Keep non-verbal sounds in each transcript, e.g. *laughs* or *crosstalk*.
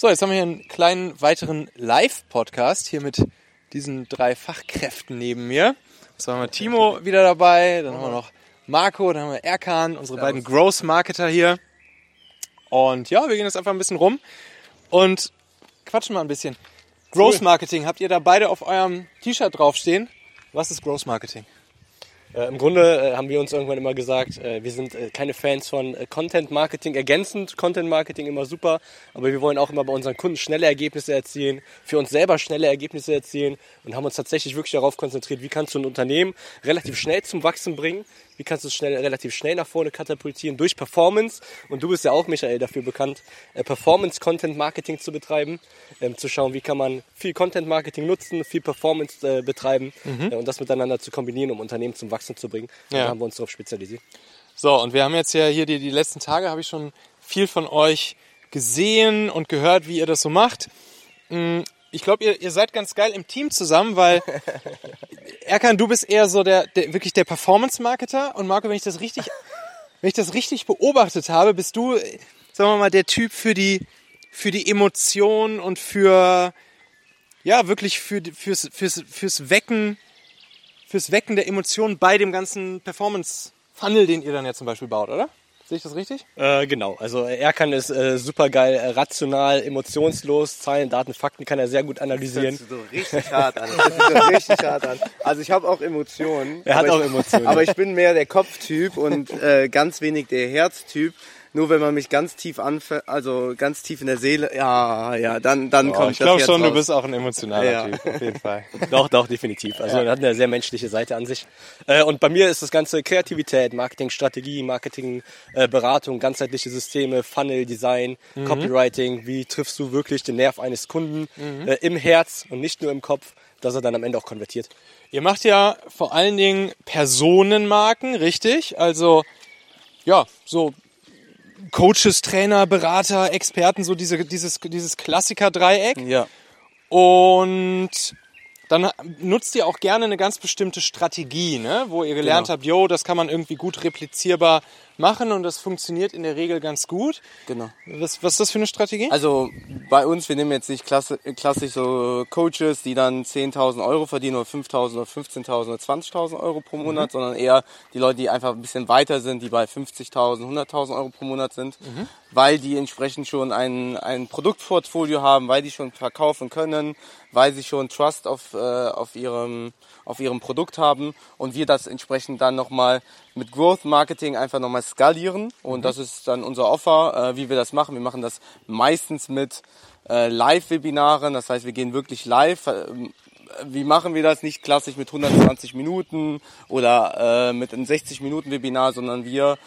So, jetzt haben wir hier einen kleinen weiteren Live-Podcast hier mit diesen drei Fachkräften neben mir. So haben wir Timo wieder dabei, dann haben wir noch Marco, dann haben wir Erkan, unsere beiden Growth-Marketer hier. Und ja, wir gehen jetzt einfach ein bisschen rum und quatschen mal ein bisschen. Growth Marketing, habt ihr da beide auf eurem T-Shirt draufstehen? Was ist Growth Marketing? Äh, Im Grunde äh, haben wir uns irgendwann immer gesagt, äh, wir sind äh, keine Fans von äh, Content Marketing, ergänzend Content Marketing immer super, aber wir wollen auch immer bei unseren Kunden schnelle Ergebnisse erzielen, für uns selber schnelle Ergebnisse erzielen und haben uns tatsächlich wirklich darauf konzentriert, wie kannst du ein Unternehmen relativ schnell zum Wachsen bringen, wie kannst du es schnell, relativ schnell nach vorne katapultieren durch Performance. Und du bist ja auch, Michael, dafür bekannt, äh, Performance Content Marketing zu betreiben, ähm, zu schauen, wie kann man viel Content Marketing nutzen, viel Performance betreiben äh, und das miteinander zu kombinieren, um Unternehmen zum Wachsen zu bringen. Ja. Da haben wir uns darauf spezialisiert. So, und wir haben jetzt ja hier die, die letzten Tage, habe ich schon viel von euch gesehen und gehört, wie ihr das so macht. Mm, Ich glaube, ihr, ihr seid ganz geil im Team zusammen, weil *laughs* Erkan, du bist eher so der, der wirklich der Performance-Marketer und Marco, wenn ich das richtig, *laughs* wenn ich das richtig beobachtet habe, bist du, äh, sagen wir mal, der Typ für die, für die Emotion und für, ja, wirklich für, fürs, fürs, fürs Wecken, fürs Wecken der Emotionen bei dem ganzen Performance-Funnel, den ihr dann ja zum Beispiel baut, oder? Sehe ich das richtig? Äh, genau, also er kann es äh, super geil, äh, rational, emotionslos, Zahlen, Daten, Fakten kann er sehr gut Das analysieren. hört sich so richtig hart an. Das so richtig hart an. Also ich habe auch Emotionen. Er hat aber auch ich, Emotionen. Aber ich bin mehr der Kopftyp und äh, ganz wenig der Herztyp. Nur wenn man mich ganz tief anfängt, also ganz tief in der Seele, ja, ja, dann, dann kommt ich das glaube Herz schon, du raus. bist auch ein emotionaler Ja. Typ, auf jeden Fall. *laughs* Doch, doch, definitiv. Also er hat eine sehr menschliche Seite an sich. Äh, und bei mir ist das ganze Kreativität, Marketing, Strategie, Marketing, äh, Beratung, ganzheitliche Systeme, Funnel, Design, Copywriting. Wie triffst du wirklich den Nerv eines Kunden äh, im Herz und nicht nur im Kopf, dass er dann am Ende auch konvertiert? Ihr macht ja vor allen Dingen Personenmarken, richtig? Also, ja, so Coaches, Trainer, Berater, Experten, so diese, dieses, dieses Klassiker-Dreieck. Ja. Und dann nutzt ihr auch gerne eine ganz bestimmte Strategie, ne? wo ihr gelernt Genau. habt, yo, das kann man irgendwie gut replizierbar machen und das funktioniert in der Regel ganz gut. Genau. Was, was ist das für eine Strategie? Also bei uns, wir nehmen jetzt nicht klassisch so Coaches, die dann 10.000 Euro verdienen oder 5.000 oder 15.000 oder 20.000 Euro pro Monat, sondern eher die Leute, die einfach ein bisschen weiter sind, die bei 50.000, 100.000 Euro pro Monat sind, weil die entsprechend schon ein, ein Produktportfolio haben, weil die schon verkaufen können, weil sie schon Trust auf, äh, auf, ihrem, auf ihrem Produkt haben und wir das entsprechend dann nochmal mit Growth Marketing einfach nochmal skalieren und das ist dann unser Offer, äh, wie wir das machen. Wir machen das meistens mit äh, Live-Webinaren, das heißt, wir gehen wirklich live. Ähm, Wie machen wir das? Nicht klassisch mit 120 Minuten oder äh, mit einem 60 Minuten Webinar, sondern wir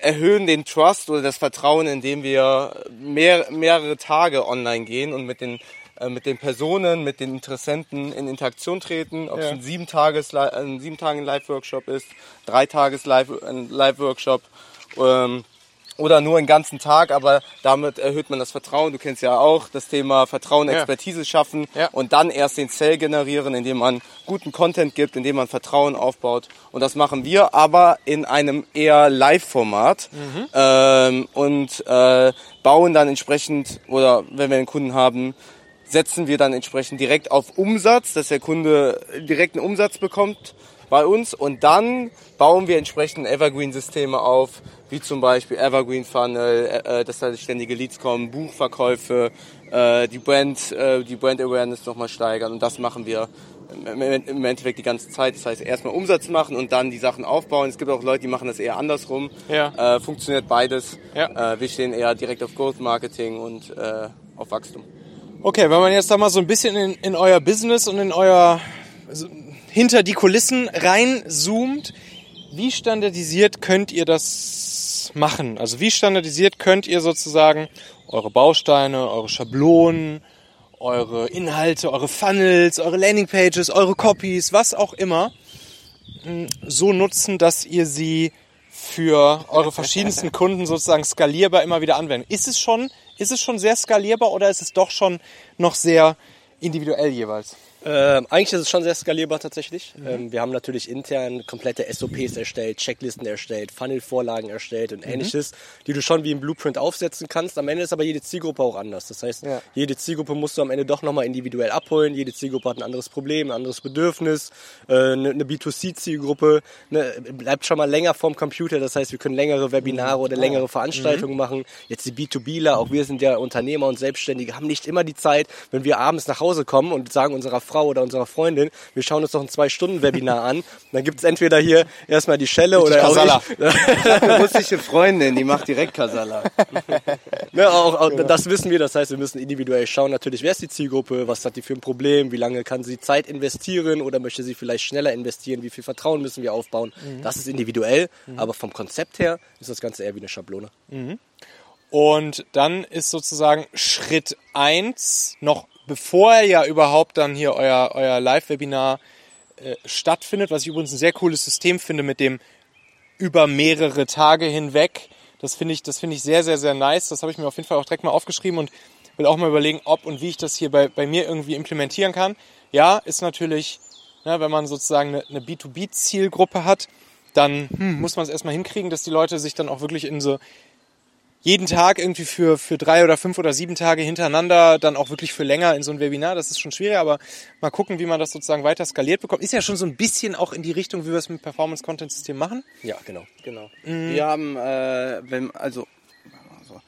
erhöhen den Trust oder das Vertrauen, indem wir mehr, mehrere Tage online gehen und mit den äh, mit den Personen, mit den Interessenten in Interaktion treten, ob es ein sieben Tages ein sieben Tagen Live Workshop ist, drei Tages Live ein Live Workshop ähm, oder nur einen ganzen Tag, aber damit erhöht man das Vertrauen. Du kennst ja auch das Thema Vertrauen, Ja. Expertise schaffen Ja. und dann erst den Sale generieren, indem man guten Content gibt, indem man Vertrauen aufbaut. Und das machen wir aber in einem eher Live-Format ähm, und äh, bauen dann entsprechend, oder wenn wir einen Kunden haben, setzen wir dann entsprechend direkt auf Umsatz, dass der Kunde direkt einen Umsatz bekommt bei uns und dann bauen wir entsprechend Evergreen-Systeme auf, wie zum Beispiel Evergreen Funnel, äh, dass da ständige Leads kommen, Buchverkäufe, äh, die Brand, äh, die Brand Awareness nochmal steigern und das machen wir im Endeffekt die ganze Zeit. Das heißt, erstmal Umsatz machen und dann die Sachen aufbauen. Es gibt auch Leute, die machen das eher andersrum. Ja. Äh, funktioniert beides. Ja. Äh, wir stehen eher direkt auf Growth Marketing und äh, auf Wachstum. Okay, wenn man jetzt da mal so ein bisschen in, in euer Business und in euer also hinter die Kulissen reinzoomt, wie standardisiert könnt ihr das machen? Also wie standardisiert könnt ihr sozusagen eure Bausteine, eure Schablonen, eure Inhalte, eure Funnels, eure Landingpages, eure Copies, was auch immer, mh, so nutzen, dass ihr sie für eure verschiedensten Kunden sozusagen skalierbar immer wieder anwenden. Ist es schon, ist es schon sehr skalierbar oder ist es doch schon noch sehr individuell jeweils? Ähm, eigentlich ist es schon sehr skalierbar tatsächlich. Mhm. Ähm, wir haben natürlich intern komplette SOPs erstellt, Checklisten erstellt, Funnel-Vorlagen erstellt und mhm. ähnliches, die du schon wie im Blueprint aufsetzen kannst. Am Ende ist aber jede Zielgruppe auch anders. Das heißt, ja. jede Zielgruppe musst du am Ende doch nochmal individuell abholen. Jede Zielgruppe hat ein anderes Problem, ein anderes Bedürfnis. Äh, eine, eine B2C-Zielgruppe ne, bleibt schon mal länger vorm Computer. Das heißt, wir können längere Webinare oder längere Veranstaltungen mhm. machen. Jetzt die B2Bler, auch wir sind ja Unternehmer und Selbstständige, haben nicht immer die Zeit, wenn wir abends nach Hause kommen und sagen unserer Frau oder unserer Freundin, wir schauen uns doch ein Zwei-Stunden-Webinar an. Dann gibt es entweder hier erstmal die Schelle oder Kasala. *laughs* eine russische Freundin, die macht direkt Kasala. *laughs* ne, auch, auch genau. Das wissen wir, das heißt, wir müssen individuell schauen, natürlich, wer ist die Zielgruppe, was hat die für ein Problem, wie lange kann sie Zeit investieren oder möchte sie vielleicht schneller investieren, wie viel Vertrauen müssen wir aufbauen. Mhm. Das ist individuell, mhm. aber vom Konzept her ist das Ganze eher wie eine Schablone. Mhm. Und dann ist sozusagen Schritt eins noch bevor ja überhaupt dann hier euer, euer Live-Webinar äh, stattfindet, was ich übrigens ein sehr cooles System finde mit dem über mehrere Tage hinweg. Das finde ich, das finde ich sehr, sehr, sehr nice. Das habe ich mir auf jeden Fall auch direkt mal aufgeschrieben und will auch mal überlegen, ob und wie ich das hier bei, bei mir irgendwie implementieren kann. Ja, ist natürlich, ne, wenn man sozusagen eine, eine B2B-Zielgruppe hat, dann hm, muss man es erstmal hinkriegen, dass die Leute sich dann auch wirklich in so jeden Tag irgendwie für, für drei oder fünf oder sieben Tage hintereinander, dann auch wirklich für länger in so ein Webinar. Das ist schon schwierig, aber mal gucken, wie man das sozusagen weiter skaliert bekommt. Ist ja schon so ein bisschen auch in die Richtung, wie wir es mit Performance Content System machen. Ja, genau. genau. Mhm. Wir haben, äh, wenn, also, also,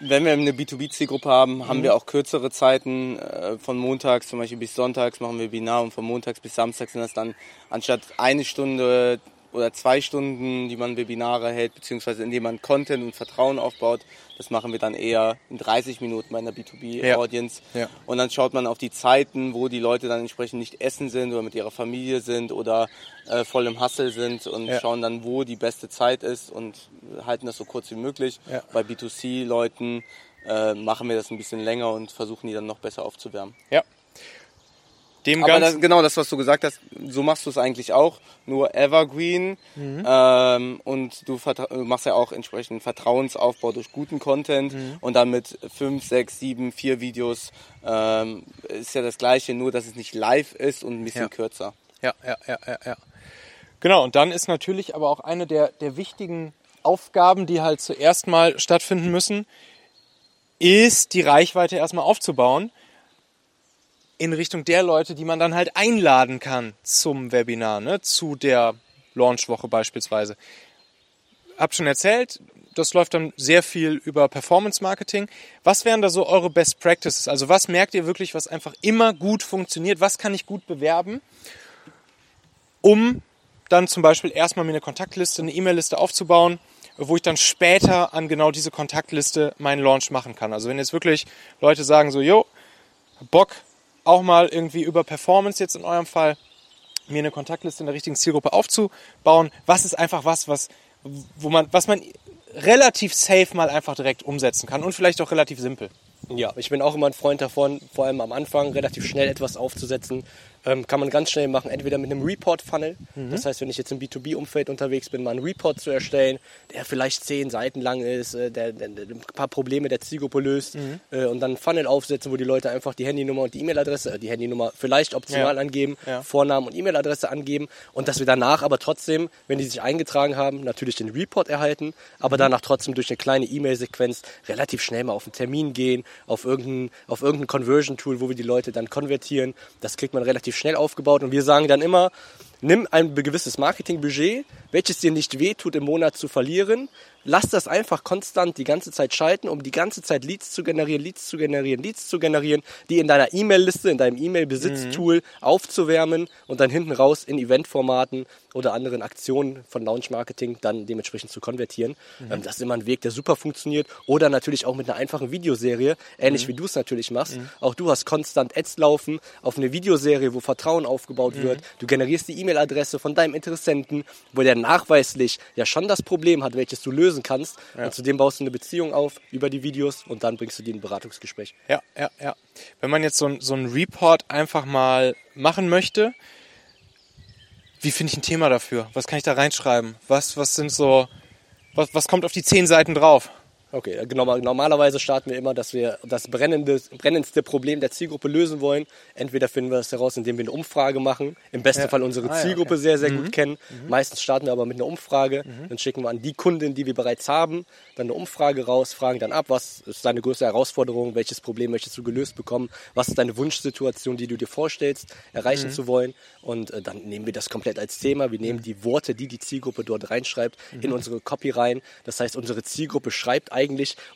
wenn wir eine B2B-Zielgruppe haben, mhm. haben wir auch kürzere Zeiten. Äh, von montags zum Beispiel bis sonntags machen wir Webinar und von montags bis samstags sind das dann anstatt eine Stunde oder zwei Stunden, die man Webinare hält, beziehungsweise indem man Content und Vertrauen aufbaut. Das machen wir dann eher in 30 Minuten bei einer B2B-Audience. Ja. Ja. Und dann schaut man auf die Zeiten, wo die Leute dann entsprechend nicht essen sind oder mit ihrer Familie sind oder äh, voll im Hustle sind und ja. schauen dann, wo die beste Zeit ist und halten das so kurz wie möglich. Bei B2C-Leuten äh, machen wir das ein bisschen länger und versuchen die dann noch besser aufzuwärmen. Ja, dem Aber das, genau das, was du gesagt hast, so machst du es eigentlich auch, nur Evergreen mhm. ähm, und du machst ja auch entsprechend Vertrauensaufbau durch guten Content mhm. und dann mit fünf, sechs, sieben, vier Videos ähm, ist ja das gleiche, nur dass es nicht live ist und ein bisschen ja. kürzer. Ja, ja, ja, ja, ja. Genau, und dann ist natürlich aber auch eine der, der wichtigen Aufgaben, die halt zuerst mal stattfinden müssen, ist die Reichweite erstmal aufzubauen in Richtung der Leute, die man dann halt einladen kann zum Webinar, ne, zu der Launchwoche beispielsweise. Hab schon erzählt, das läuft dann sehr viel über Performance Marketing. Was wären da so eure Best Practices? Also was merkt ihr wirklich, was einfach immer gut funktioniert? Was kann ich gut bewerben, um dann zum Beispiel erstmal mir eine Kontaktliste, eine E-Mail-Liste aufzubauen, wo ich dann später an genau diese Kontaktliste meinen Launch machen kann. Also wenn jetzt wirklich Leute sagen so, jo, Bock, auch mal irgendwie über Performance jetzt in eurem Fall mir eine Kontaktliste in der richtigen Zielgruppe aufzubauen. Was ist einfach was, was, wo man, was man relativ safe mal einfach direkt umsetzen kann und vielleicht auch relativ simpel. Ja, ich bin auch immer ein Freund davon, vor allem am Anfang relativ schnell etwas aufzusetzen, ähm, kann man ganz schnell machen, entweder mit einem Report-Funnel. Mhm. Das heißt, wenn ich jetzt im B2B-Umfeld unterwegs bin, mal einen Report zu erstellen, der vielleicht zehn Seiten lang ist, äh, der, der, der, ein paar Probleme der Zielgruppe löst mhm. äh, und dann einen Funnel aufsetzen, wo die Leute einfach die Handynummer und die E-Mail-Adresse, äh, die Handynummer vielleicht optional ja. angeben, ja. Vornamen und E-Mail-Adresse angeben und dass wir danach aber trotzdem, wenn die sich eingetragen haben, natürlich den Report erhalten, aber mhm. danach trotzdem durch eine kleine E-Mail-Sequenz relativ schnell mal auf einen Termin gehen, auf irgendein, auf irgendein Conversion-Tool, wo wir die Leute dann konvertieren. Das kriegt man relativ relativ schnell aufgebaut und wir sagen dann immer, nimm ein gewisses Marketingbudget, welches dir nicht wehtut im Monat zu verlieren, lass das einfach konstant die ganze Zeit schalten, um die ganze Zeit Leads zu generieren, Leads zu generieren, Leads zu generieren, die in deiner E-Mail-Liste, in deinem E-Mail-Besitztool mhm. aufzuwärmen und dann hinten raus in Eventformaten oder anderen Aktionen von Launch Marketing dann dementsprechend zu konvertieren. Mhm. Ähm, das ist immer ein Weg, der super funktioniert. Oder natürlich auch mit einer einfachen Videoserie, ähnlich mhm. wie du es natürlich machst. Mhm. Auch du hast konstant Ads laufen auf eine Videoserie, wo Vertrauen aufgebaut wird. Mhm. Du generierst die E-Mail-Adresse von deinem Interessenten, wo der nachweislich ja schon das Problem hat, welches du lösen kannst. Ja. Und zudem baust du eine Beziehung auf über die Videos und dann bringst du die in ein Beratungsgespräch. Ja, ja, ja. Wenn man jetzt so, ein, so einen Report einfach mal machen möchte, wie finde ich ein Thema dafür? Was kann ich da reinschreiben? Was, was sind so, was, was kommt auf die zehn Seiten drauf? Okay, genau, normalerweise starten wir immer, dass wir das brennende, brennendste Problem der Zielgruppe lösen wollen. Entweder finden wir das heraus, indem wir eine Umfrage machen, im besten Ja. Fall unsere Ah, ja, Zielgruppe okay. sehr, sehr gut kennen. Meistens starten wir aber mit einer Umfrage. Dann schicken wir an die Kunden, die wir bereits haben, dann eine Umfrage raus, fragen dann ab, was ist deine größte Herausforderung, welches Problem möchtest du gelöst bekommen, was ist deine Wunschsituation, die du dir vorstellst, erreichen zu wollen. Und äh, dann nehmen wir das komplett als Thema. Wir nehmen die Worte, die die Zielgruppe dort reinschreibt, in unsere Copy rein. Das heißt, unsere Zielgruppe schreibt eigentlich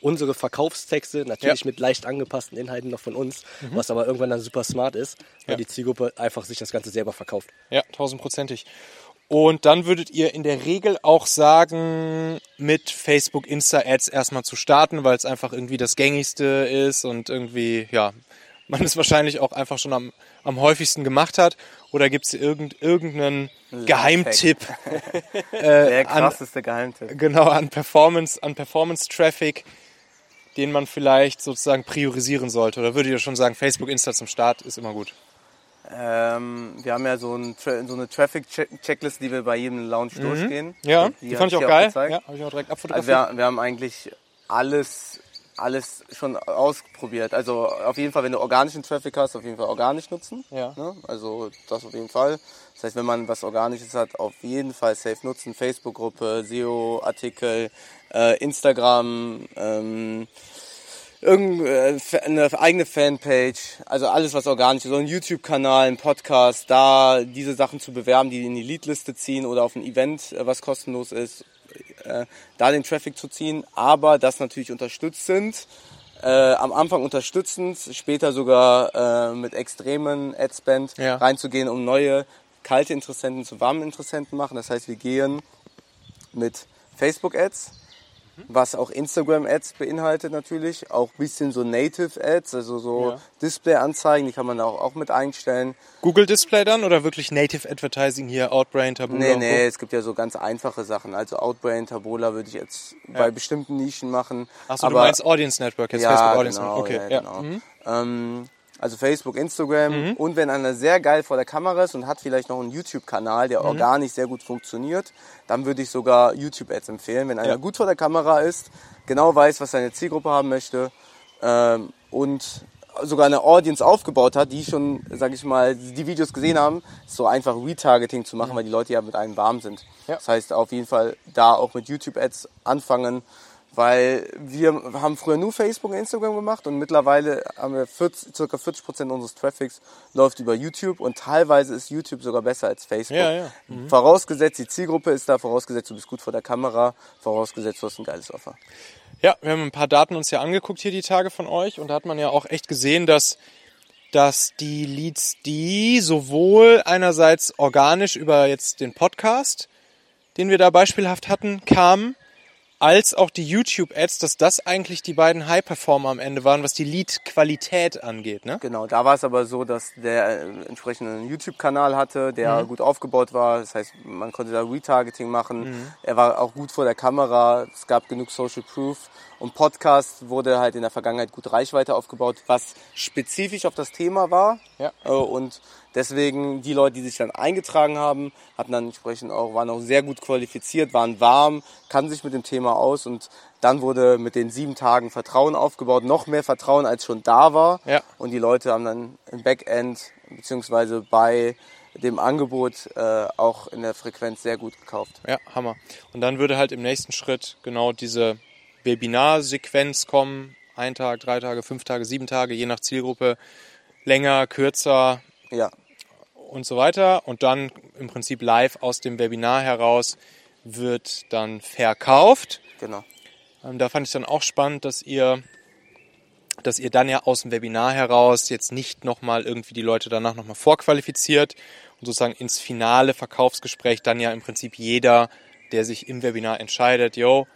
unsere Verkaufstexte, natürlich Ja. mit leicht angepassten Inhalten noch von uns, was aber irgendwann dann super smart ist, weil Ja. die Zielgruppe einfach sich das Ganze selber verkauft. Ja, tausendprozentig. Und dann würdet ihr in der Regel auch sagen, mit Facebook Insta Ads erstmal zu starten, weil es einfach irgendwie das gängigste ist und irgendwie, ja, man es wahrscheinlich auch einfach schon am, am häufigsten gemacht hat. Oder gibt es irgend, irgendeinen Geheimtipp, *laughs* Der an- krasseste Geheimtipp. genau, an Performance, an Performance Traffic, den man vielleicht sozusagen priorisieren sollte? Oder würdet ihr schon sagen, Facebook Insta zum Start ist immer gut? Ähm, wir haben ja so, ein, so eine Traffic-Checkliste, die wir bei jedem Lounge durchgehen. Mhm. Ja, die, hab fand ich auch geil. gezeigt. ja, habe ich auch direkt Also abfotografiert. wir, wir haben eigentlich alles, alles schon ausprobiert. Also auf jeden Fall, wenn du organischen Traffic hast, auf jeden Fall organisch nutzen. Ja. Ne? Also das auf jeden Fall. Das heißt, wenn man was Organisches hat, auf jeden Fall safe nutzen. Facebook-Gruppe, SEO-Artikel, äh, Instagram, ähm, irgendeine eine eigene Fanpage, also alles was organisch ist, so ein YouTube-Kanal, ein Podcast, da diese Sachen zu bewerben, die in die Leadliste ziehen oder auf ein Event, äh, was kostenlos ist, äh, da den Traffic zu ziehen, aber das natürlich unterstützend, äh, am Anfang unterstützend, später sogar äh, mit extremen Adspend Ja. reinzugehen, um neue kalte Interessenten zu warmen Interessenten machen. Das heißt, wir gehen mit Facebook-Ads, was auch Instagram-Ads beinhaltet natürlich, auch ein bisschen so Native-Ads, also so Ja. Display-Anzeigen, die kann man auch, auch mit einstellen. Google Display dann oder wirklich Native Advertising hier, Outbrain, Taboola? Nee, nee, es gibt ja so ganz einfache Sachen. Also Outbrain, Tabola würde ich jetzt bei bestimmten Nischen machen. Achso, du meinst Audience Network, jetzt ja, Facebook Audience genau, Network. Okay, ja, ja. genau. Mhm. Ähm, also Facebook, Instagram Mhm. und wenn einer sehr geil vor der Kamera ist und hat vielleicht noch einen YouTube-Kanal, Mhm. der organisch sehr gut funktioniert, dann würde ich sogar YouTube-Ads empfehlen. Wenn einer Ja. gut vor der Kamera ist, genau weiß, was seine Zielgruppe haben möchte ähm, und sogar eine Audience aufgebaut hat, die schon, sag ich mal, die Videos gesehen haben, ist so einfach Retargeting zu machen, weil die Leute ja mit einem warm sind. Ja. Das heißt, auf jeden Fall da auch mit YouTube-Ads anfangen, weil wir haben früher nur Facebook und Instagram gemacht und mittlerweile haben wir 40, circa 40 Prozent unseres Traffics läuft über YouTube und teilweise ist YouTube sogar besser als Facebook. Ja, ja. Vorausgesetzt, die Zielgruppe ist da, vorausgesetzt, du bist gut vor der Kamera, vorausgesetzt, du hast ein geiles Offer. Ja, wir haben ein paar Daten uns ja angeguckt hier die Tage von euch und da hat man ja auch echt gesehen, dass, dass die Leads, die sowohl einerseits organisch über jetzt den Podcast, den wir da beispielhaft hatten, kamen, als auch die YouTube-Ads, dass das eigentlich die beiden High-Performer am Ende waren, was die Lead-Qualität angeht, ne? Genau, da war es aber so, dass der äh, entsprechend einen YouTube-Kanal hatte, der gut aufgebaut war. Das heißt, man konnte da Retargeting machen. Er war auch gut vor der Kamera. Es gab genug Social Proof. Und Podcast wurde halt in der Vergangenheit gut Reichweite aufgebaut, was spezifisch auf das Thema war. Ja. Äh, Und deswegen die Leute, die sich dann eingetragen haben, hatten dann entsprechend auch, waren auch sehr gut qualifiziert, waren warm, kannten sich mit dem Thema aus und dann wurde mit den sieben Tagen Vertrauen aufgebaut, noch mehr Vertrauen als schon da war. Ja. Und die Leute haben dann im Backend beziehungsweise bei dem Angebot äh, auch in der Frequenz sehr gut gekauft. Ja, Hammer. Und dann würde halt im nächsten Schritt genau diese Webinarsequenz kommen. Ein Tag, drei Tage, fünf Tage, sieben Tage, je nach Zielgruppe. Länger, kürzer Ja, und so weiter. Und dann im Prinzip live aus dem Webinar heraus wird dann verkauft. genau. Ähm, da fand ich dann auch spannend, dass ihr, dass ihr dann ja aus dem Webinar heraus jetzt nicht nochmal irgendwie die Leute danach nochmal vorqualifiziert und sozusagen ins finale Verkaufsgespräch dann ja im Prinzip jeder, der sich im Webinar entscheidet, yo,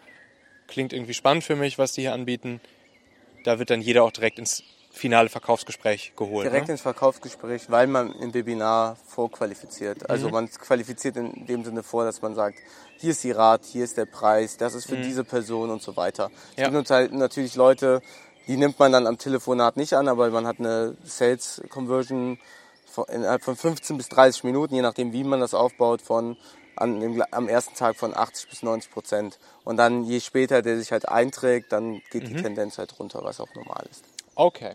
klingt irgendwie spannend für mich, was die hier anbieten, da wird dann jeder auch direkt ins finale Verkaufsgespräch geholt. Direkt ne? ins Verkaufsgespräch, weil man im Webinar vorqualifiziert. Also Mhm. man qualifiziert in dem Sinne vor, dass man sagt, hier ist die Rat, hier ist der Preis, das ist für diese Person und so weiter. Es Mhm. Ja. gibt halt natürlich Leute, die nimmt man dann am Telefonat nicht an, aber man hat eine Sales Conversion von- innerhalb von 15 bis 30 Minuten, je nachdem wie man das aufbaut, von dem, am ersten Tag von 80 bis 90 Prozent. Und dann je später der sich halt einträgt, dann geht die Tendenz halt runter, was auch normal ist. Okay.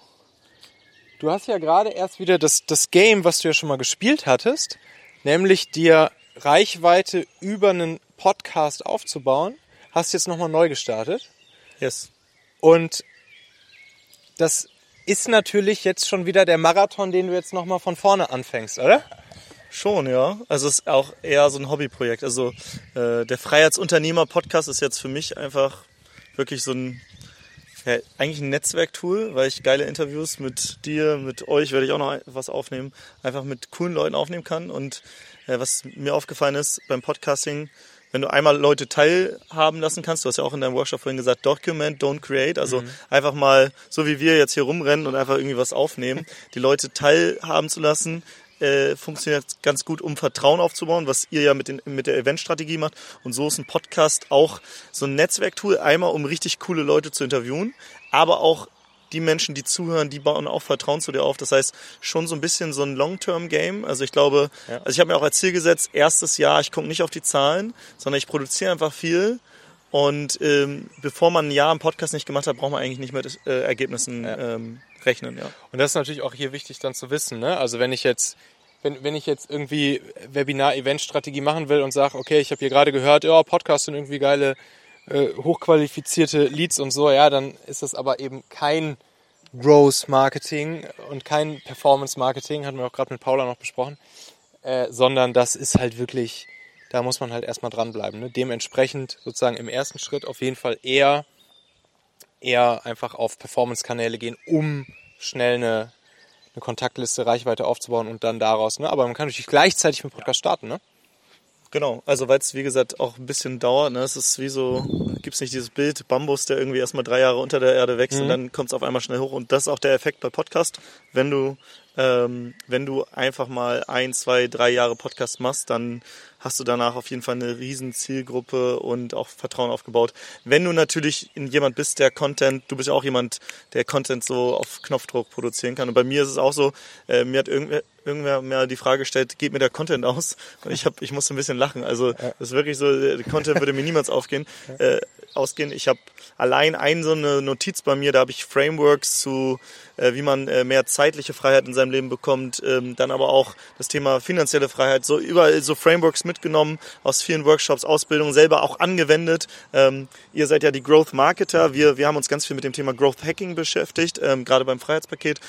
Du hast ja gerade erst wieder das, das Game, was du ja schon mal gespielt hattest, nämlich dir Reichweite über einen Podcast aufzubauen, hast jetzt nochmal neu gestartet. Yes. Und das ist natürlich jetzt schon wieder der Marathon, den du jetzt nochmal von vorne anfängst, oder? Schon, ja. Also es ist auch eher so ein Hobbyprojekt. Also äh, der Freiheitsunternehmer-Podcast ist jetzt für mich einfach wirklich so ein ja, eigentlich ein Netzwerktool, weil ich geile Interviews mit dir, mit euch werde ich auch noch was aufnehmen, einfach mit coolen Leuten aufnehmen kann. Und äh, was mir aufgefallen ist beim Podcasting, wenn du einmal Leute teilhaben lassen kannst, du hast ja auch in deinem Workshop vorhin gesagt, document, don't create, also mhm. einfach mal, so wie wir jetzt hier rumrennen und einfach irgendwie was aufnehmen, die Leute teilhaben zu lassen, äh, funktioniert ganz gut, um Vertrauen aufzubauen, was ihr ja mit, den, mit der Eventstrategie macht. Und so ist ein Podcast auch so ein Netzwerktool, einmal um richtig coole Leute zu interviewen, aber auch die Menschen, die zuhören, die bauen auch Vertrauen zu dir auf. Das heißt, schon so ein bisschen so ein Long-Term-Game. Also ich glaube, ja. also ich habe mir auch als Ziel gesetzt, erstes Jahr, ich gucke nicht auf die Zahlen, sondern ich produziere einfach viel. Und ähm, bevor man ein Jahr im Podcast nicht gemacht hat, braucht man eigentlich nicht mit äh, Ergebnissen ja. ähm, rechnen. Ja. Und das ist natürlich auch hier wichtig dann zu wissen. Ne? Also wenn ich jetzt wenn, wenn ich jetzt irgendwie Webinar-Event-Strategie machen will und sage, okay, ich habe hier gerade gehört, ja, Podcasts sind irgendwie geile, äh, hochqualifizierte Leads und so, ja, dann ist das aber eben kein Growth Marketing und kein Performance Marketing, hatten wir auch gerade mit Paula noch besprochen, äh, sondern das ist halt wirklich, da muss man halt erstmal dranbleiben. Ne? Dementsprechend sozusagen im ersten Schritt auf jeden Fall eher, eher einfach auf Performance-Kanäle gehen, um schnell eine, eine Kontaktliste, Reichweite aufzubauen und dann daraus. Ne? Aber man kann natürlich gleichzeitig mit Podcast starten, ne? Genau, also weil es wie gesagt auch ein bisschen dauert. Ne? Es ist wie so, gibt es nicht dieses Bild Bambus, der irgendwie erstmal drei Jahre unter der Erde wächst mhm. und dann kommt es auf einmal schnell hoch. Und das ist auch der Effekt bei Podcast. Wenn du ähm, wenn du einfach mal ein, zwei, drei Jahre Podcast machst, dann hast du danach auf jeden Fall eine riesen Zielgruppe und auch Vertrauen aufgebaut. Wenn du natürlich jemand bist, der Content, du bist ja auch jemand, der Content so auf Knopfdruck produzieren kann. Und bei mir ist es auch so, äh, mir hat irgendwer, irgendwer mir die Frage gestellt, geht mir der Content aus? Und ich hab, ich musste ein bisschen lachen. Also das ist wirklich so, der Content würde mir niemals aufgehen, äh, ausgehen. Ich habe allein ein so eine Notiz bei mir, da habe ich Frameworks zu wie man äh, mehr zeitliche Freiheit in seinem Leben bekommt, ähm, dann aber auch das Thema finanzielle Freiheit, so überall so Frameworks mitgenommen aus vielen Workshops, Ausbildungen, selber auch angewendet. Ähm, ihr seid ja die Growth Marketer, wir, wir haben uns ganz viel mit dem Thema Growth Hacking beschäftigt, ähm, gerade beim Freiheitspaket,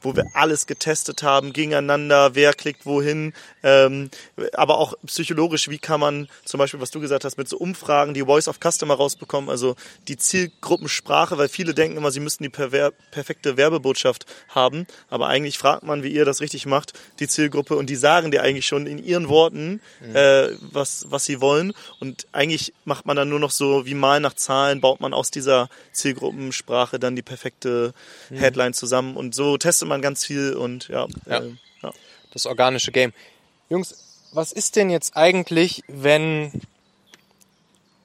wo wir alles getestet haben, gegeneinander, wer klickt wohin, aber auch psychologisch, wie kann man zum Beispiel, was du gesagt hast, mit so Umfragen die Voice of Customer rausbekommen, also die Zielgruppensprache, weil viele denken immer, sie müssten die perfekte Werbebotschaft haben. Aber eigentlich fragt man, wie ihr das richtig macht, die Zielgruppe. Und die sagen dir eigentlich schon in ihren Worten, mhm. äh, was, was sie wollen. Und eigentlich macht man dann nur noch so wie mal nach Zahlen, baut man aus dieser Zielgruppensprache dann die perfekte mhm. Headline zusammen. Und so testet man ganz viel und ja. ja. Äh, ja. Das organische Game. Jungs, was ist denn jetzt eigentlich, wenn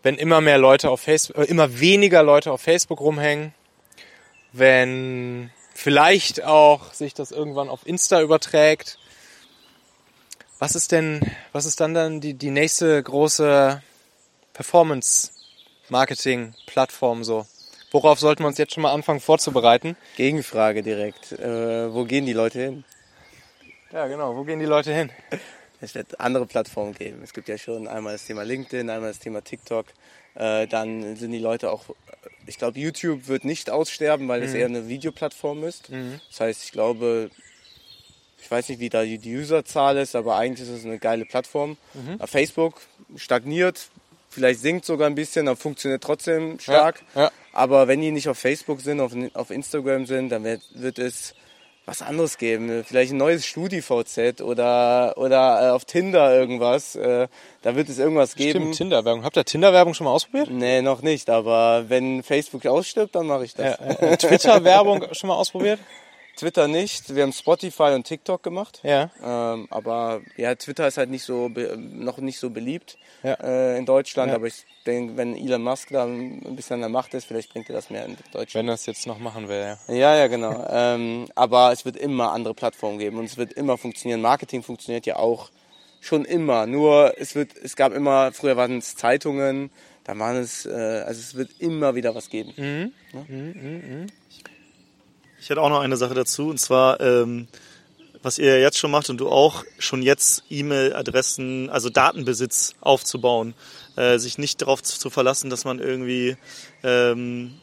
wenn immer mehr Leute auf Facebook, äh, immer weniger Leute auf Facebook rumhängen, wenn vielleicht auch sich das irgendwann auf Insta überträgt. Was ist denn, was ist dann dann die, die nächste große Performance-Marketing-Plattform so? Worauf sollten wir uns jetzt schon mal anfangen vorzubereiten? Gegenfrage direkt. Äh, wo gehen die Leute hin? Ja, genau. Wo gehen die Leute hin? Es wird andere Plattformen geben. Es gibt ja schon einmal das Thema LinkedIn, einmal das Thema TikTok. Äh, dann sind die Leute auch, ich glaube, YouTube wird nicht aussterben, weil es eher eine Videoplattform ist. Das heißt, ich glaube, ich weiß nicht, wie da die Userzahl ist, aber eigentlich ist es eine geile Plattform. Auf Facebook stagniert, vielleicht sinkt sogar ein bisschen, aber funktioniert trotzdem stark. Ja, ja. Aber wenn die nicht auf Facebook sind, auf, auf Instagram sind, dann wird, wird es was anderes geben. Vielleicht ein neues StudiVZ oder, oder äh, auf Tinder irgendwas. Äh, da wird es irgendwas geben. Stimmt, Tinder-Werbung. Habt ihr Tinder-Werbung schon mal ausprobiert? Nee, noch nicht. Aber wenn Facebook ausstirbt, dann mache ich das. Äh, Twitter-Werbung *laughs* schon mal ausprobiert? Twitter nicht. Wir haben Spotify und TikTok gemacht. Ja. Ähm, aber ja, Twitter ist halt nicht so noch nicht so beliebt Ja. äh, in Deutschland. Ja. Aber ich denke, wenn Elon Musk da ein bisschen an der Macht ist, vielleicht bringt er das mehr in Deutschland. Wenn das jetzt noch machen will, ja. Ja, ja, genau. *laughs* ähm, aber es wird immer andere Plattformen geben und es wird immer funktionieren. Marketing funktioniert ja auch schon immer. Nur es wird, es gab immer, früher waren es Zeitungen, dann waren es, äh, also es wird immer wieder was geben. Ich hätte auch noch eine Sache dazu, und zwar, ähm, was ihr jetzt schon macht und du auch, schon jetzt E-Mail-Adressen, also Datenbesitz aufzubauen. Äh, sich nicht darauf zu, zu verlassen, dass man irgendwie ähm,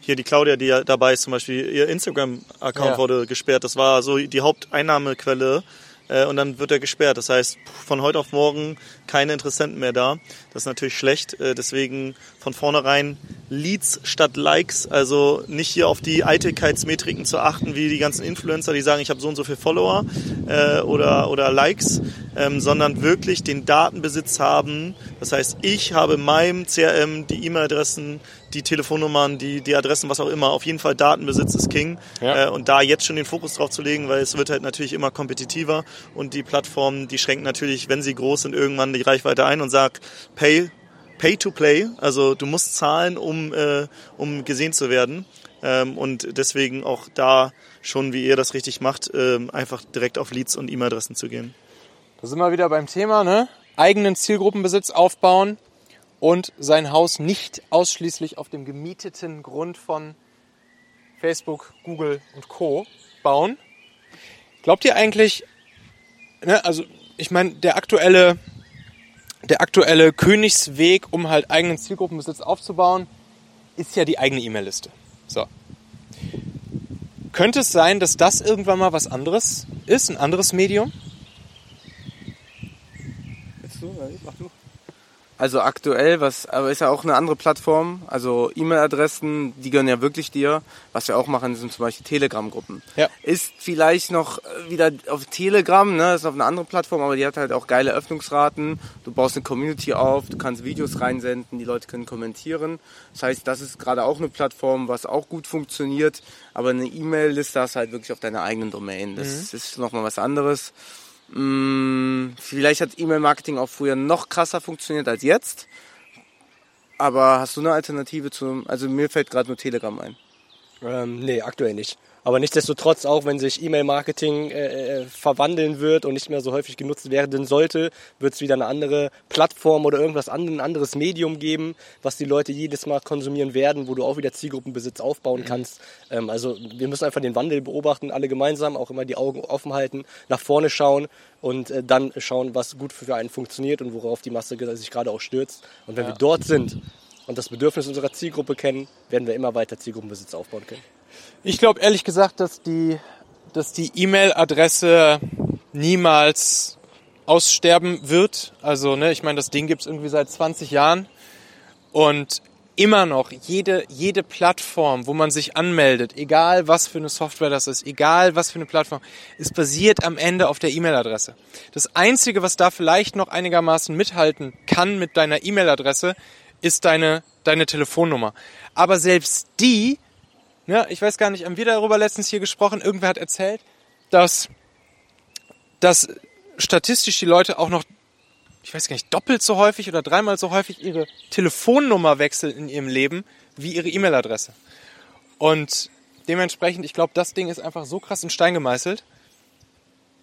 hier die Claudia, die ja dabei ist zum Beispiel, ihr Instagram-Account Ja. wurde gesperrt. Das war so die Haupteinnahmequelle äh, und dann wird er gesperrt. Das heißt, von heute auf morgen keine Interessenten mehr da. Das ist natürlich schlecht. Äh, deswegen von vornherein Leads statt Likes. Also nicht hier auf die Eitelkeitsmetriken zu achten, wie die ganzen Influencer, die sagen, ich habe so und so viele Follower äh, oder, oder Likes, ähm, sondern wirklich den Datenbesitz haben. Das heißt, ich habe in meinem CRM die E-Mail-Adressen, die Telefonnummern, die, die Adressen, was auch immer. Auf jeden Fall Datenbesitz ist King. Ja. Äh, und da jetzt schon den Fokus drauf zu legen, weil es wird halt natürlich immer kompetitiver und die Plattformen, die schränken natürlich, wenn sie groß sind, irgendwann die Reichweite ein und sagt, pay, pay to play. Also du musst zahlen, um, äh, um gesehen zu werden. Ähm, und deswegen auch da schon, wie ihr das richtig macht, ähm, einfach direkt auf Leads und E-Mail-Adressen zu gehen. Da sind wir wieder beim Thema, ne? Eigenen Zielgruppenbesitz aufbauen und sein Haus nicht ausschließlich auf dem gemieteten Grund von Facebook, Google und Co. bauen. Glaubt ihr eigentlich, ne, also ich meine, der aktuelle, der aktuelle Königsweg, um halt eigenen Zielgruppenbesitz aufzubauen, ist ja die eigene E-Mail-Liste. So. Könnte es sein, dass das irgendwann mal was anderes ist, ein anderes Medium? Also aktuell, was, aber ist ja auch eine andere Plattform. Also E-Mail-Adressen, die gehören ja wirklich dir. Was wir auch machen, sind zum Beispiel Telegram-Gruppen. Ja. Ist vielleicht noch äh, wieder auf Telegram, ne, ist auf einer anderen Plattform, aber die hat halt auch geile Öffnungsraten. Du baust eine Community auf, du kannst Videos reinsenden, die Leute können kommentieren. Das heißt, das ist gerade auch eine Plattform, was auch gut funktioniert. Aber eine E-Mail-Liste hast du halt wirklich auf deiner eigenen Domain. Das ist nochmal was anderes. Mm, Vielleicht hat E-Mail-Marketing auch früher noch krasser funktioniert als jetzt. Aber hast du eine Alternative zum, also mir fällt gerade nur Telegram ein. Ähm, nee, aktuell nicht. Aber nichtsdestotrotz, auch wenn sich E-Mail-Marketing äh, äh, verwandeln wird und nicht mehr so häufig genutzt werden sollte, wird es wieder eine andere Plattform oder irgendwas an, ein anderes Medium geben, was die Leute jedes Mal konsumieren werden, wo du auch wieder Zielgruppenbesitz aufbauen kannst. Ähm, also wir müssen einfach den Wandel beobachten, alle gemeinsam, auch immer die Augen offen halten, nach vorne schauen und äh, dann schauen, was gut für einen funktioniert und worauf die Masse sich gerade auch stürzt. Und wenn wir dort sind und das Bedürfnis unserer Zielgruppe kennen, werden wir immer weiter Zielgruppenbesitz aufbauen können. Ich glaube ehrlich gesagt, dass die, dass die E-Mail-Adresse niemals aussterben wird. Also, ne, ich meine, das Ding gibt's irgendwie seit 20 Jahren. Und immer noch jede, jede Plattform, wo man sich anmeldet, egal was für eine Software das ist, egal was für eine Plattform, es basiert am Ende auf der E-Mail-Adresse. Das Einzige, was da vielleicht noch einigermaßen mithalten kann mit deiner E-Mail-Adresse, ist deine, deine Telefonnummer. Aber selbst die, ja, ich weiß gar nicht, haben wir darüber letztens hier gesprochen, irgendwer hat erzählt, dass, dass statistisch die Leute auch noch, ich weiß gar nicht, doppelt so häufig oder dreimal so häufig ihre Telefonnummer wechseln in ihrem Leben wie ihre E-Mail-Adresse. Und dementsprechend, ich glaube, das Ding ist einfach so krass in Stein gemeißelt,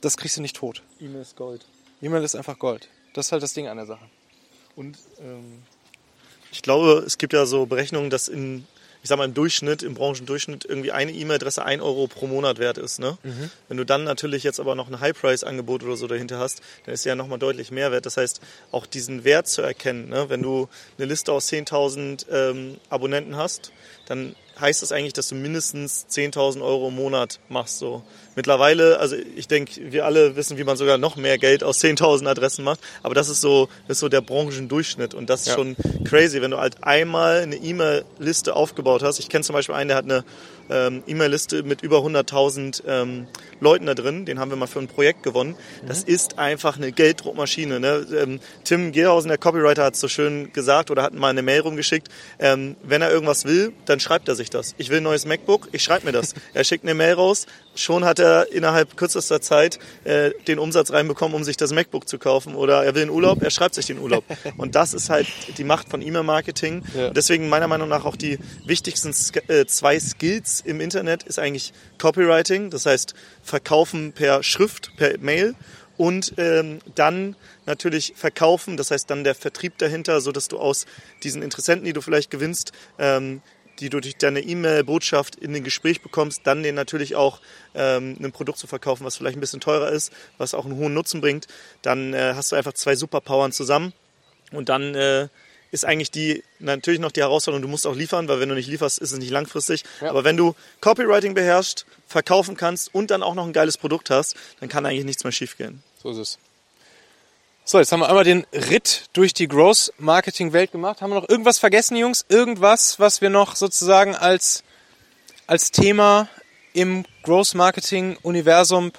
das kriegst du nicht tot. E-Mail ist Gold. E-Mail ist einfach Gold. Das ist halt das Ding an der Sache. Und ähm, ich glaube, es gibt ja so Berechnungen, dass in, ich sag mal im Durchschnitt, im Branchendurchschnitt irgendwie eine E-Mail-Adresse ein Euro pro Monat wert ist. Ne? Wenn du dann natürlich jetzt aber noch ein High-Price-Angebot oder so dahinter hast, dann ist sie ja nochmal deutlich mehr wert. Das heißt, auch diesen Wert zu erkennen, ne? wenn du eine Liste aus 10.000 ähm, Abonnenten hast, dann heißt das eigentlich, dass du mindestens 10.000 Euro im Monat machst. So mittlerweile, also ich denke, wir alle wissen, wie man sogar noch mehr Geld aus 10.000 Adressen macht. Aber das ist so, das ist so der Branchendurchschnitt und das ist Ja. schon crazy, wenn du halt einmal eine E-Mail-Liste aufgebaut hast. Ich kenne zum Beispiel einen, der hat eine ähm, E-Mail-Liste mit über 100.000 ähm, Leuten da drin. Den haben wir mal für ein Projekt gewonnen. Das ist einfach eine Gelddruckmaschine. Ne? Ähm, Tim Gerhausen, der Copywriter, hat es so schön gesagt oder hat mal eine Mail rumgeschickt. Ähm, wenn er irgendwas will, dann schreibt er sich das. Ich will ein neues MacBook, ich schreibe mir das. *laughs* er schickt eine Mail raus. Schon hat er innerhalb kürzester Zeit äh, den Umsatz reinbekommen, um sich das MacBook zu kaufen. Oder er will einen Urlaub, er schreibt sich den Urlaub. *laughs* Und das ist halt die Macht von E-Mail-Marketing. Ja. Deswegen meiner Meinung nach auch die wichtigsten äh, zwei Skills im Internet ist eigentlich Copywriting, das heißt Verkaufen per Schrift, per Mail und ähm, dann natürlich verkaufen, das heißt dann der Vertrieb dahinter, so dass du aus diesen Interessenten, die du vielleicht gewinnst, ähm, die du durch deine E-Mail-Botschaft in den Gespräch bekommst, dann denen natürlich auch ähm, ein Produkt zu verkaufen, was vielleicht ein bisschen teurer ist, was auch einen hohen Nutzen bringt, dann äh, hast du einfach zwei Superpowern zusammen und dann äh, ist eigentlich die natürlich noch die Herausforderung, du musst auch liefern, weil wenn du nicht lieferst, ist es nicht langfristig. Aber wenn du Copywriting beherrschst, verkaufen kannst und dann auch noch ein geiles Produkt hast, dann kann eigentlich nichts mehr schiefgehen. So ist es. So, jetzt haben wir einmal den Ritt durch die Growth-Marketing-Welt gemacht. Haben wir noch irgendwas vergessen, Jungs? Irgendwas, was wir noch sozusagen als, als Thema im Growth-Marketing-Universum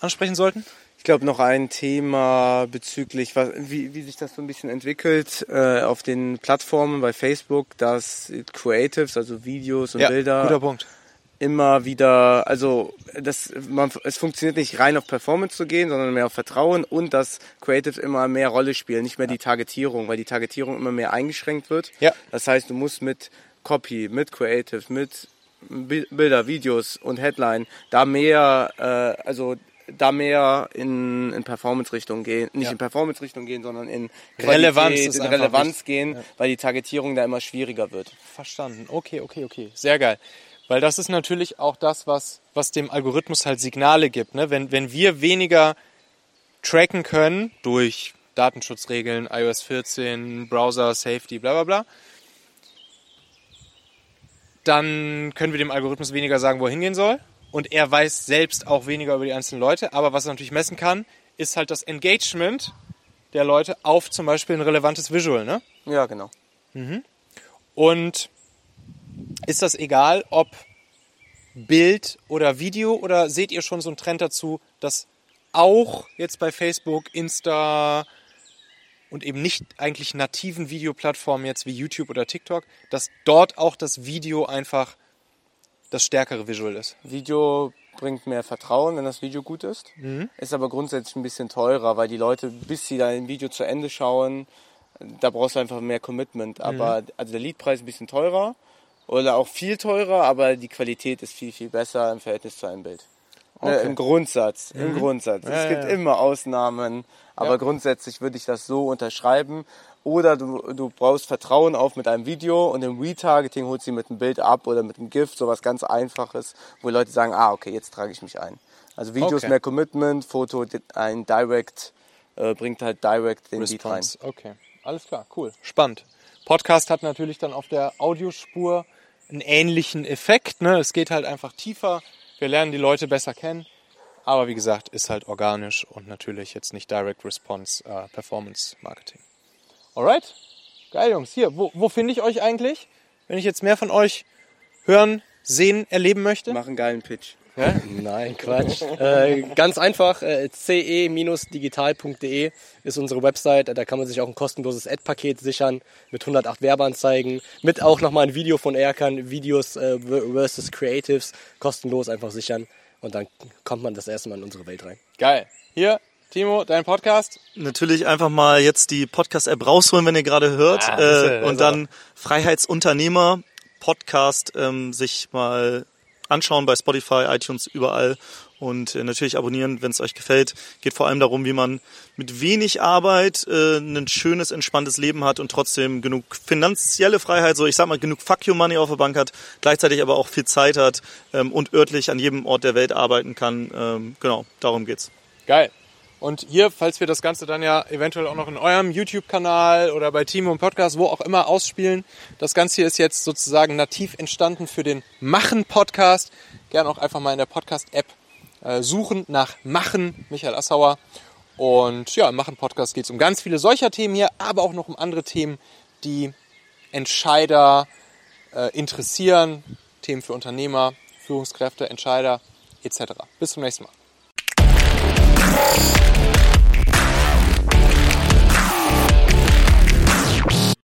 ansprechen sollten? Ich glaube noch ein Thema bezüglich, was, wie, wie sich das so ein bisschen entwickelt äh, auf den Plattformen bei Facebook, dass Creatives, also Videos und guter Bilder Punkt. Immer wieder, also das, man, es funktioniert nicht rein auf Performance zu gehen, sondern mehr auf Vertrauen und dass Creatives immer mehr Rolle spielen, nicht mehr die Targetierung, weil die Targetierung immer mehr eingeschränkt wird. Ja. Das heißt, du musst mit Copy, mit Creatives, mit Bi- Bilder, Videos und Headline da mehr, äh, also da mehr in, in Performance-Richtung gehen, nicht Ja. in Performance-Richtung gehen, sondern in Relevanz Qualität, in Relevanz gehen, weil die Targetierung da immer schwieriger wird. Verstanden. Okay, okay, okay. Sehr geil. Weil das ist natürlich auch das, was, was dem Algorithmus halt Signale gibt. Ne? Wenn, wenn wir weniger tracken können durch Datenschutzregeln, iOS 14, Browser, Safety, bla bla bla, dann können wir dem Algorithmus weniger sagen, wo er hingehen soll. Und er weiß selbst auch weniger über die einzelnen Leute. Aber was er natürlich messen kann, ist halt das Engagement der Leute auf zum Beispiel ein relevantes Visual. Ne? Ja, genau. Und ist das egal, ob Bild oder Video oder seht ihr schon so einen Trend dazu, dass auch jetzt bei Facebook, Insta und eben nicht eigentlich nativen Videoplattformen jetzt wie YouTube oder TikTok, dass dort auch das Video einfach das stärkere Visual ist? Video bringt mehr Vertrauen, wenn das Video gut ist. Ist aber grundsätzlich ein bisschen teurer, weil die Leute, bis sie da ein Video zu Ende schauen, da brauchst du einfach mehr Commitment. Aber also der Leadpreis ist ein bisschen teurer oder auch viel teurer, aber die Qualität ist viel, viel besser im Verhältnis zu einem Bild. Ne, Okay. Im Grundsatz, im Grundsatz. Ja, es gibt ja. immer Ausnahmen, aber Ja. grundsätzlich würde ich das so unterschreiben. Oder du, du brauchst Vertrauen auf mit einem Video und im Retargeting holst du sie mit einem Bild ab oder mit einem GIF, sowas ganz Einfaches, wo Leute sagen, ah, okay, jetzt trage ich mich ein. Also Videos Okay. mehr Commitment, Foto ein Direct, äh, bringt halt Direct den Lead rein. Response. Okay, alles klar, cool, spannend. Podcast hat natürlich dann auf der Audiospur einen ähnlichen Effekt. Ne? Es geht halt einfach tiefer. Wir lernen die Leute besser kennen. Aber wie gesagt, ist halt organisch und natürlich jetzt nicht Direct Response äh, Performance Marketing. Alright, geil Jungs. Hier, wo, wo finde ich euch eigentlich? Wenn ich jetzt mehr von euch hören, sehen, erleben möchte? Mach einen geilen Pitch. Nein, Quatsch. äh, ganz einfach, äh, ce-digital.de ist unsere Website. Da kann man sich auch ein kostenloses Ad-Paket sichern mit 108 Werbeanzeigen, mit auch nochmal ein Video von Erkan, Videos äh, versus Creatives, kostenlos einfach sichern. Und dann kommt man das erste Mal in unsere Welt rein. Geil. Hier, Timo, dein Podcast. Natürlich einfach mal jetzt die Podcast-App rausholen, wenn ihr gerade hört. Ah, äh, und ist dann Freiheitsunternehmer Podcast ähm, sich mal anschauen bei Spotify, iTunes, überall. Und äh, natürlich abonnieren, wenn es euch gefällt. Geht vor allem darum, wie man mit wenig Arbeit äh, ein schönes, entspanntes Leben hat und trotzdem genug finanzielle Freiheit, so ich sag mal, genug Fuck You Money auf der Bank hat, gleichzeitig aber auch viel Zeit hat ähm, und örtlich an jedem Ort der Welt arbeiten kann. Ähm, genau, darum geht's. Geil. Und hier, falls wir das Ganze dann ja eventuell auch noch in eurem YouTube-Kanal oder bei Team und Podcast, wo auch immer ausspielen, das Ganze hier ist jetzt sozusagen nativ entstanden für den Machen-Podcast. Gerne auch einfach mal in der Podcast-App äh, suchen nach Machen, Michael Assauer. Und ja, im Machen-Podcast geht es um ganz viele solcher Themen hier, aber auch noch um andere Themen, die Entscheider äh, interessieren. Themen für Unternehmer, Führungskräfte, Entscheider etc. Bis zum nächsten Mal.